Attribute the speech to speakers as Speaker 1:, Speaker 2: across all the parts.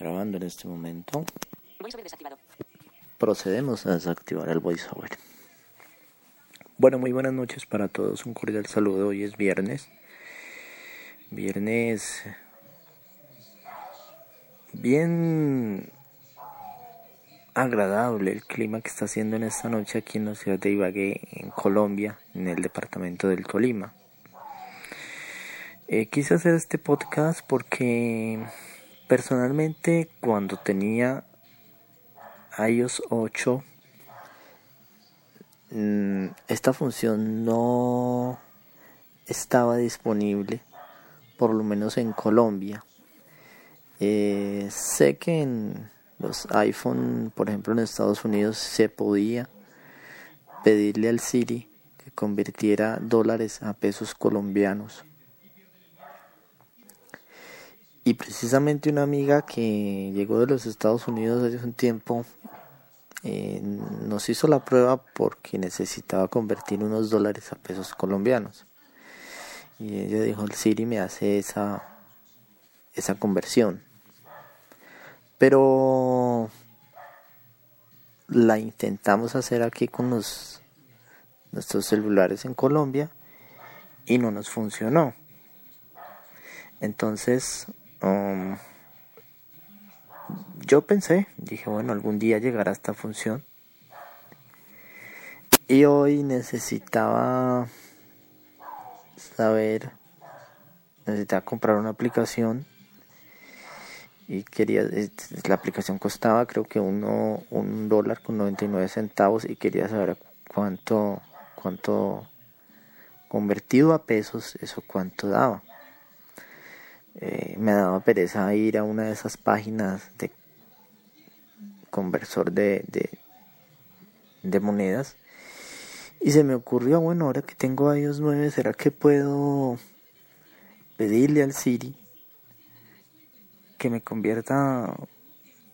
Speaker 1: grabando en este momento. Procedemos a desactivar el voiceover. Bueno, muy buenas noches para todos. Un cordial saludo. Hoy es viernes. Viernes bien agradable el clima que está haciendo en esta noche aquí en la ciudad de Ibagué, en Colombia, en el departamento del Tolima. Eh, quise hacer este podcast porque Personalmente, cuando tenía iOS 8, mm, esta función no estaba disponible, por lo menos en Colombia. Eh, sé que en los iPhone, por ejemplo en Estados Unidos, se podía pedirle al Siri que convirtiera dólares a pesos colombianos. Y precisamente una amiga que llegó de los Estados Unidos hace un tiempo eh, nos hizo la prueba porque necesitaba convertir unos dólares a pesos colombianos. Y ella dijo, el Siri me hace esa, esa conversión. Pero la intentamos hacer aquí con los, nuestros celulares en Colombia y no nos funcionó. Entonces Um, yo pensé, dije, bueno, algún día llegará esta función. Y hoy necesitaba saber, necesitaba comprar una aplicación y quería, la aplicación costaba creo que uno, un dólar con 99 centavos y quería saber cuánto, cuánto convertido a pesos, eso cuánto daba. Eh, me daba pereza ir a una de esas páginas de conversor de, de, monedas y se me ocurrió, bueno, ahora que tengo iOS 9, ¿será que puedo pedirle al Siri que me convierta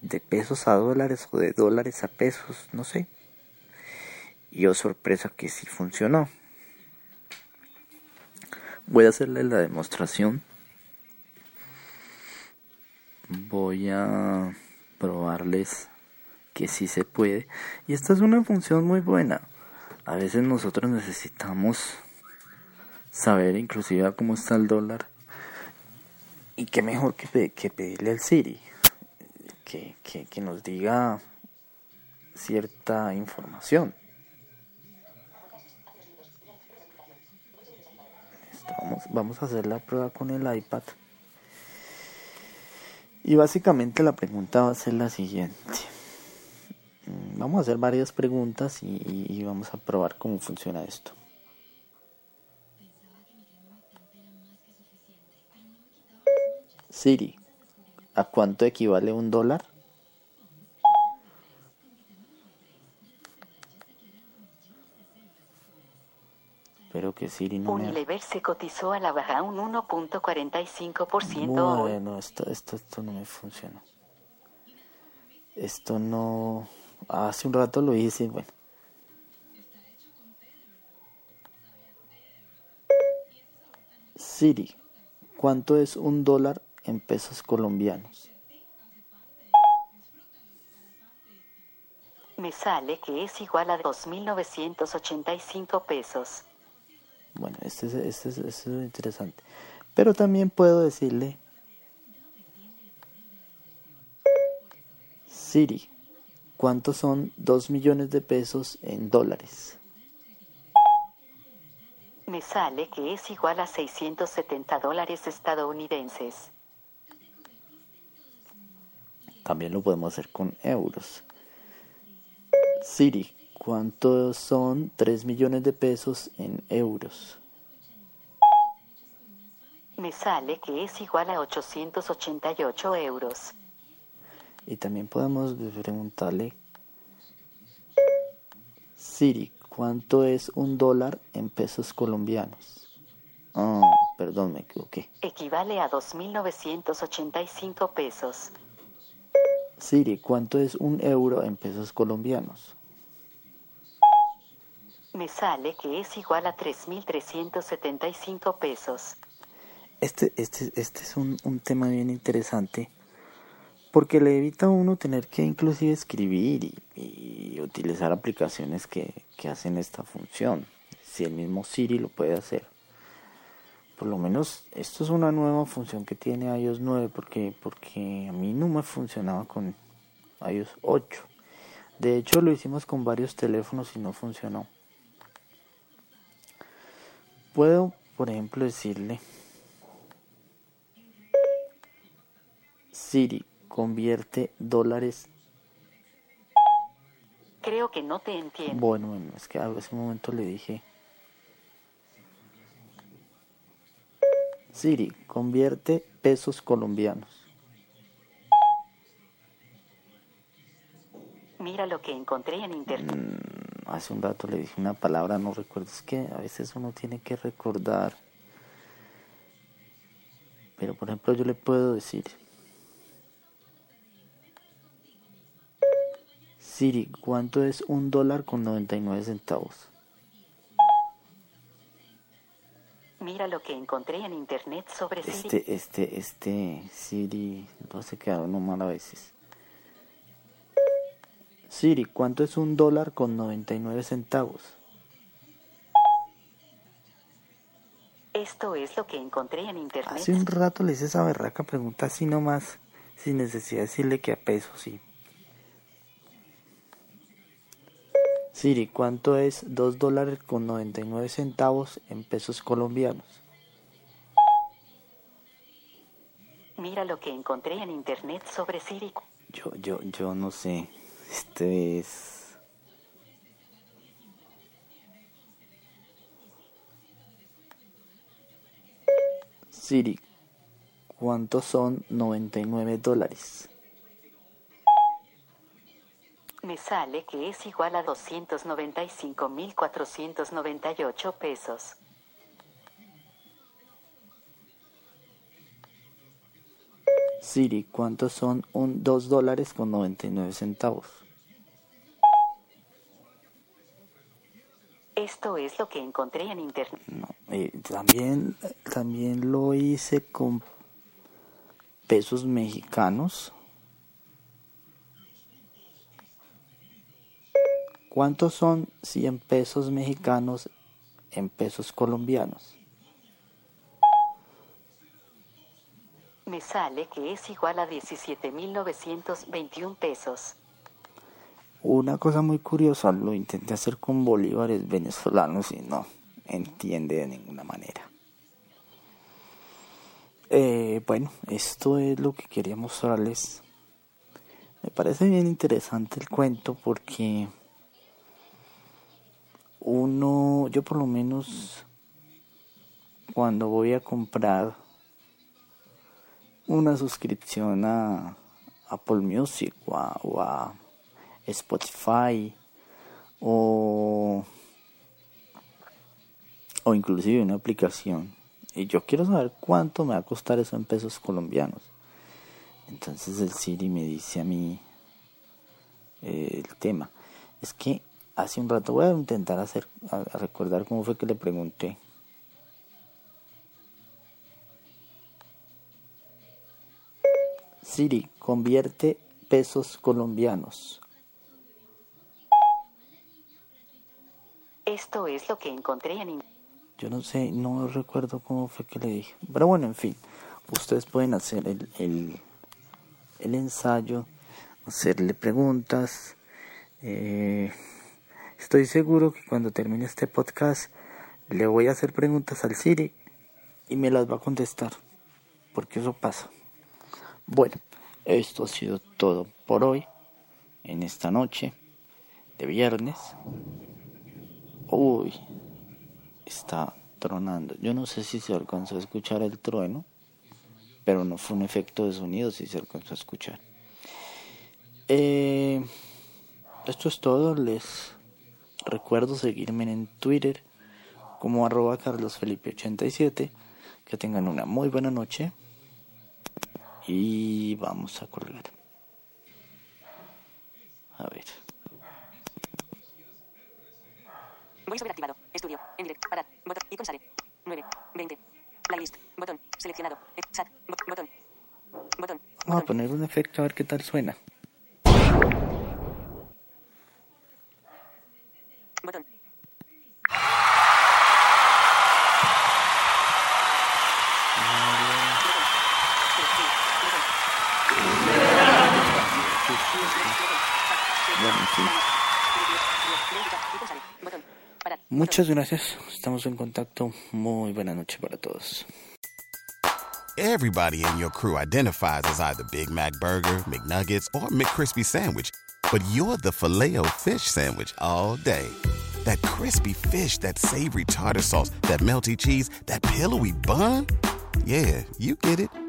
Speaker 1: de pesos a dólares o de dólares a pesos? No sé. Y yo oh, sorpresa que sí funcionó. Voy a hacerle la demostración voy a probarles que sí se puede. Y esta es una función muy buena. A veces nosotros necesitamos saber inclusive cómo está el dólar. Y qué mejor que, que pedirle al Siri que, que, nos diga cierta información. Vamos, vamos a hacer la prueba con el iPad y básicamente la pregunta va a ser la siguiente. Mm, vamos a hacer varias preguntas y, vamos a probar cómo funciona esto. Siri, ¿a cuánto equivale un dólar? Que Siri no
Speaker 2: Unilever se cotizó a la baja un 1.45%.
Speaker 1: Bueno, esto, esto, esto no me funciona. Esto no... Hace un rato lo hice, bueno. Siri, ¿cuánto es un dólar en pesos colombianos?
Speaker 2: Me sale que es igual a 2.985 pesos.
Speaker 1: Bueno, este es, este es, este es interesante. Pero también puedo decirle, Siri, ¿cuántos son 2 millones de pesos en dólares?
Speaker 2: Me sale que es igual a 670 dólares estadounidenses.
Speaker 1: También lo podemos hacer con euros. Siri, ¿cuántos son 3 millones de pesos en euros?
Speaker 2: Me sale que es igual a 888 euros.
Speaker 1: Y también podemos preguntarle, Siri, ¿cuánto es un dólar en pesos colombianos? Ah, perdón, me equivoqué.
Speaker 2: Equivale a 2.985 pesos.
Speaker 1: Siri, ¿cuánto es un euro en pesos colombianos?
Speaker 2: Me sale que es igual a 3.375 pesos.
Speaker 1: Este, este, este es un, un tema bien interesante porque le evita a uno tener que inclusive escribir y, utilizar aplicaciones que, que hacen esta función. Si el mismo Siri lo puede hacer. Por lo menos esto es una nueva función que tiene iOS 9 porque, porque a mí no me funcionaba con iOS 8. De hecho lo hicimos con varios teléfonos y no funcionó. Puedo, por ejemplo, decirle Siri, convierte dólares.
Speaker 2: Creo que no te entiendo.
Speaker 1: Bueno, bueno, es que a ese momento le dije. Siri, convierte pesos colombianos.
Speaker 2: Mira lo que encontré en internet.
Speaker 1: Mm, hace un rato le dije una palabra, no recuerdo. Es que a veces uno tiene que recordar. Pero por ejemplo yo le puedo decir. Siri, ¿cuánto es un dólar con 99 centavos?
Speaker 2: Mira lo que encontré en internet sobre Siri.
Speaker 1: Este, este, este Siri lo hace quedar uno mal a veces. Siri, ¿cuánto es un dólar con 99 centavos?
Speaker 2: Esto es lo que encontré en internet.
Speaker 1: Hace un rato le hice esa berraca pregunta así nomás, sin necesidad de decirle que a pesos, sí. Siri, ¿cuánto es 2 dólares con 99 centavos en pesos colombianos?
Speaker 2: Mira lo que encontré en internet sobre Siri.
Speaker 1: Yo, yo, yo no sé. Este es... Siri, ¿cuántos son 99 dólares?
Speaker 2: Me sale que es igual a 295.498 pesos.
Speaker 1: Siri, ¿cuántos son un 2 dólares con 99 centavos?
Speaker 2: Esto es lo que encontré en internet.
Speaker 1: No, eh, también, también lo hice con pesos mexicanos. ¿Cuántos son 100 pesos mexicanos en pesos colombianos?
Speaker 2: Me sale que es igual a 17.921 pesos.
Speaker 1: Una cosa muy curiosa, lo intenté hacer con bolívares venezolanos y no entiende de ninguna manera. Eh, bueno, esto es lo que quería mostrarles. Me parece bien interesante el cuento porque uno, yo por lo menos cuando voy a comprar una suscripción a Apple Music o a, Spotify o, o inclusive una aplicación. Y yo quiero saber cuánto me va a costar eso en pesos colombianos. Entonces el Siri me dice a mí eh, el tema. Es que hace un rato voy a intentar hacer recordar cómo fue que le pregunté Siri, convierte pesos colombianos.
Speaker 2: Esto es lo que encontré en.
Speaker 1: Yo no sé, no recuerdo cómo fue que le dije. Pero bueno, en fin, ustedes pueden hacer el, el, el ensayo, hacerle preguntas. Eh, estoy seguro que cuando termine este podcast le voy a hacer preguntas al Siri y me las va a contestar. Porque eso pasa. Bueno, esto ha sido todo por hoy, en esta noche de viernes. Uy, está tronando. Yo no sé si se alcanzó a escuchar el trueno, pero no fue un efecto de sonido si se alcanzó a escuchar. Eh, esto es todo. Les recuerdo seguirme en Twitter como arroba carlosfelipe87. Que tengan una muy buena noche. Y vamos a colgar. A ver.
Speaker 3: Voy sobre activado. Estudio. En directo. Parar. Botón. Y sale. 9. 20. Playlist. Botón. Seleccionado. Eh, Chat. Bo- Botón. Botón.
Speaker 1: Vamos a poner un efecto a ver qué tal suena.
Speaker 3: Botón.
Speaker 1: Muchas gracias. Estamos en contacto. Muy buena noche para todos.
Speaker 4: Everybody in your crew identifies as either Big Mac Burger, McNuggets, or McCrispy Sandwich. But you're the filet fish Sandwich all day. That crispy fish, that savory tartar sauce, that melty cheese, that pillowy bun. Yeah, you get it.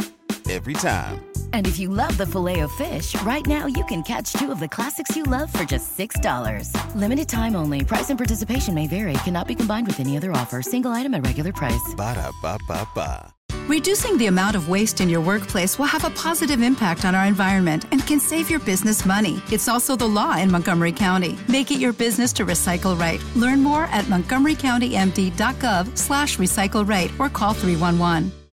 Speaker 4: Every time.
Speaker 5: And if you love the filet of fish, right now you can catch two of the classics you love for just $6. Limited time only. Price and participation may vary. Cannot be combined with any other offer. Single item at regular price.
Speaker 4: Ba-da-ba-ba-ba.
Speaker 6: Reducing the amount of waste in your workplace will have a positive impact on our environment and can save your business money. It's also the law in Montgomery County. Make it your business to recycle right. Learn more at montgomerycountymd.gov slash recycle right or call 311.